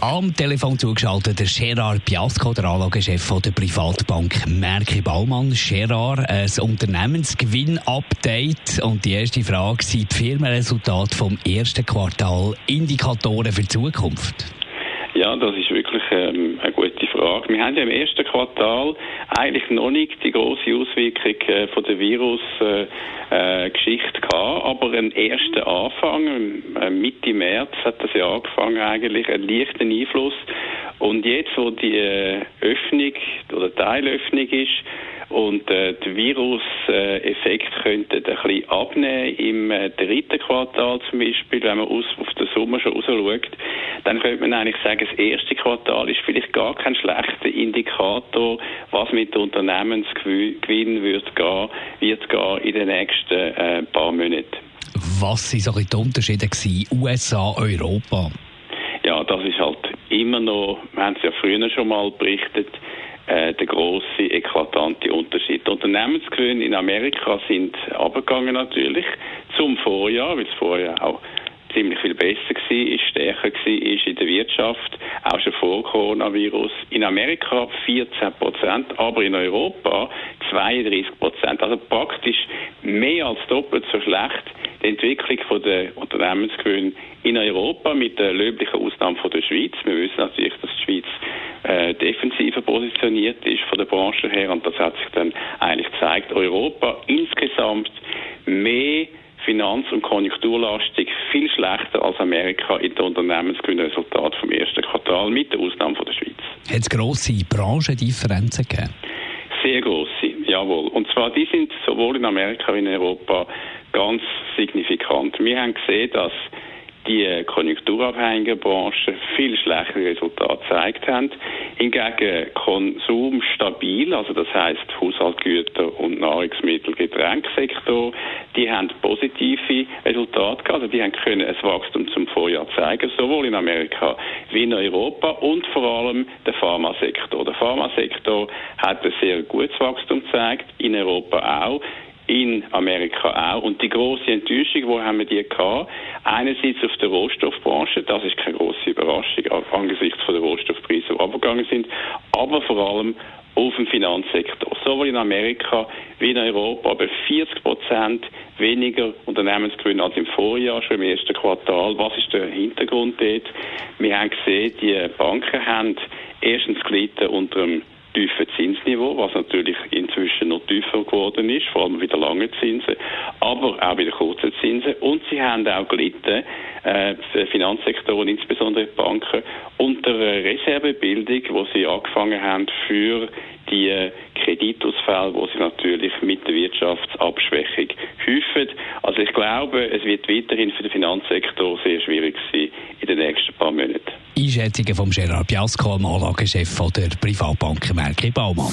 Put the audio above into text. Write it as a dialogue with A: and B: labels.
A: am Telefon zugeschaltet der Gerard Piasco, der Anlagechef der Privatbank Merki Baumann. Gerard, ein Unternehmensgewinn-Update. Und die erste Frage sind die Firmenresultate vom ersten Quartal Indikatoren für die Zukunft?
B: Ja, das ist wirklich ähm, eine gute Frage. Wir haben ja im ersten Quartal eigentlich noch nicht die große Auswirkung äh, von der Virus-Geschichte äh, äh, gehabt, aber ein erster Anfang, äh, Mitte März hat das ja angefangen eigentlich, einen leichten Einfluss. Und jetzt, wo die äh, Öffnung oder Teilöffnung ist, und äh, der Virus-Effekt könnte ein bisschen abnehmen im äh, dritten Quartal zum Beispiel, wenn man aus, auf den Sommer schon rausschaut. Dann könnte man eigentlich sagen, das erste Quartal ist vielleicht gar kein schlechter Indikator, was mit Unternehmensgewinn wird gehen, wird gehen in den nächsten äh, paar Monaten.
A: Was waren so die Unterschiede gewesen, USA, Europa?
B: Ja, das ist halt immer noch, wir haben es ja früher schon mal berichtet, äh, der große, eklatante Unterschied. Die Unternehmensgewinne in Amerika sind abgegangen natürlich zum Vorjahr, weil das Vorjahr auch ziemlich viel besser war, ist stärker war ist in der Wirtschaft, auch schon vor Coronavirus. In Amerika 14 Prozent, aber in Europa 32 Prozent. Also praktisch mehr als doppelt so schlecht die Entwicklung der Unternehmensgewinne in Europa mit der löblichen Ausnahme von der Schweiz. Wir wissen natürlich, dass die Schweiz äh, defensiver positioniert ist von der Branche her und das hat sich dann eigentlich gezeigt. Europa insgesamt mehr finanz- und konjunkturlastig viel schlechter als Amerika in den Unternehmensgewinnresultaten vom ersten Quartal, mit der Ausnahme von der Schweiz.
A: Hat es grosse Branchendifferenzen gegeben?
B: Sehr grosse, jawohl. Und zwar die sind sowohl in Amerika wie in Europa ganz signifikant. Wir haben gesehen, dass die konjunkturabhängigen Branchen viel schlechtere Resultate gezeigt haben. Hingegen Konsum stabil, also das heißt Haushaltsgüter und Nahrungsmittel, Getränkesektor, die haben positive Resultate gehabt, also die haben können ein Wachstum zum Vorjahr zeigen, sowohl in Amerika wie in Europa und vor allem der Pharmasektor. Der Pharmasektor hat ein sehr gutes Wachstum gezeigt, in Europa auch in Amerika auch. Und die große Enttäuschung, wo haben wir die gehabt? Einerseits auf der Rohstoffbranche, das ist keine große Überraschung angesichts von der Rohstoffpreise, die abgegangen sind, aber vor allem auf dem Finanzsektor. Sowohl in Amerika wie in Europa, aber 40 Prozent weniger Unternehmensgewinn als im Vorjahr, schon im ersten Quartal. Was ist der Hintergrund dort? Wir haben gesehen, die Banken haben erstens gelitten unter dem tiefen Zinsniveau, was natürlich inzwischen tiefer geworden ist, vor allem wieder lange Zinsen, aber auch wieder kurze Zinsen. Und sie haben auch gelitten, äh, der Finanzsektor und insbesondere die Banken, unter Reservebildung, wo sie angefangen haben für die Kreditausfälle, wo sie natürlich mit der Wirtschaftsabschwächung häufen. Also ich glaube, es wird weiterhin für den Finanzsektor sehr schwierig sein in den nächsten paar Monaten.
A: Einschätzungen von Gerard Piasco, dem Anlagechef der Privatbank Merkel Baumann.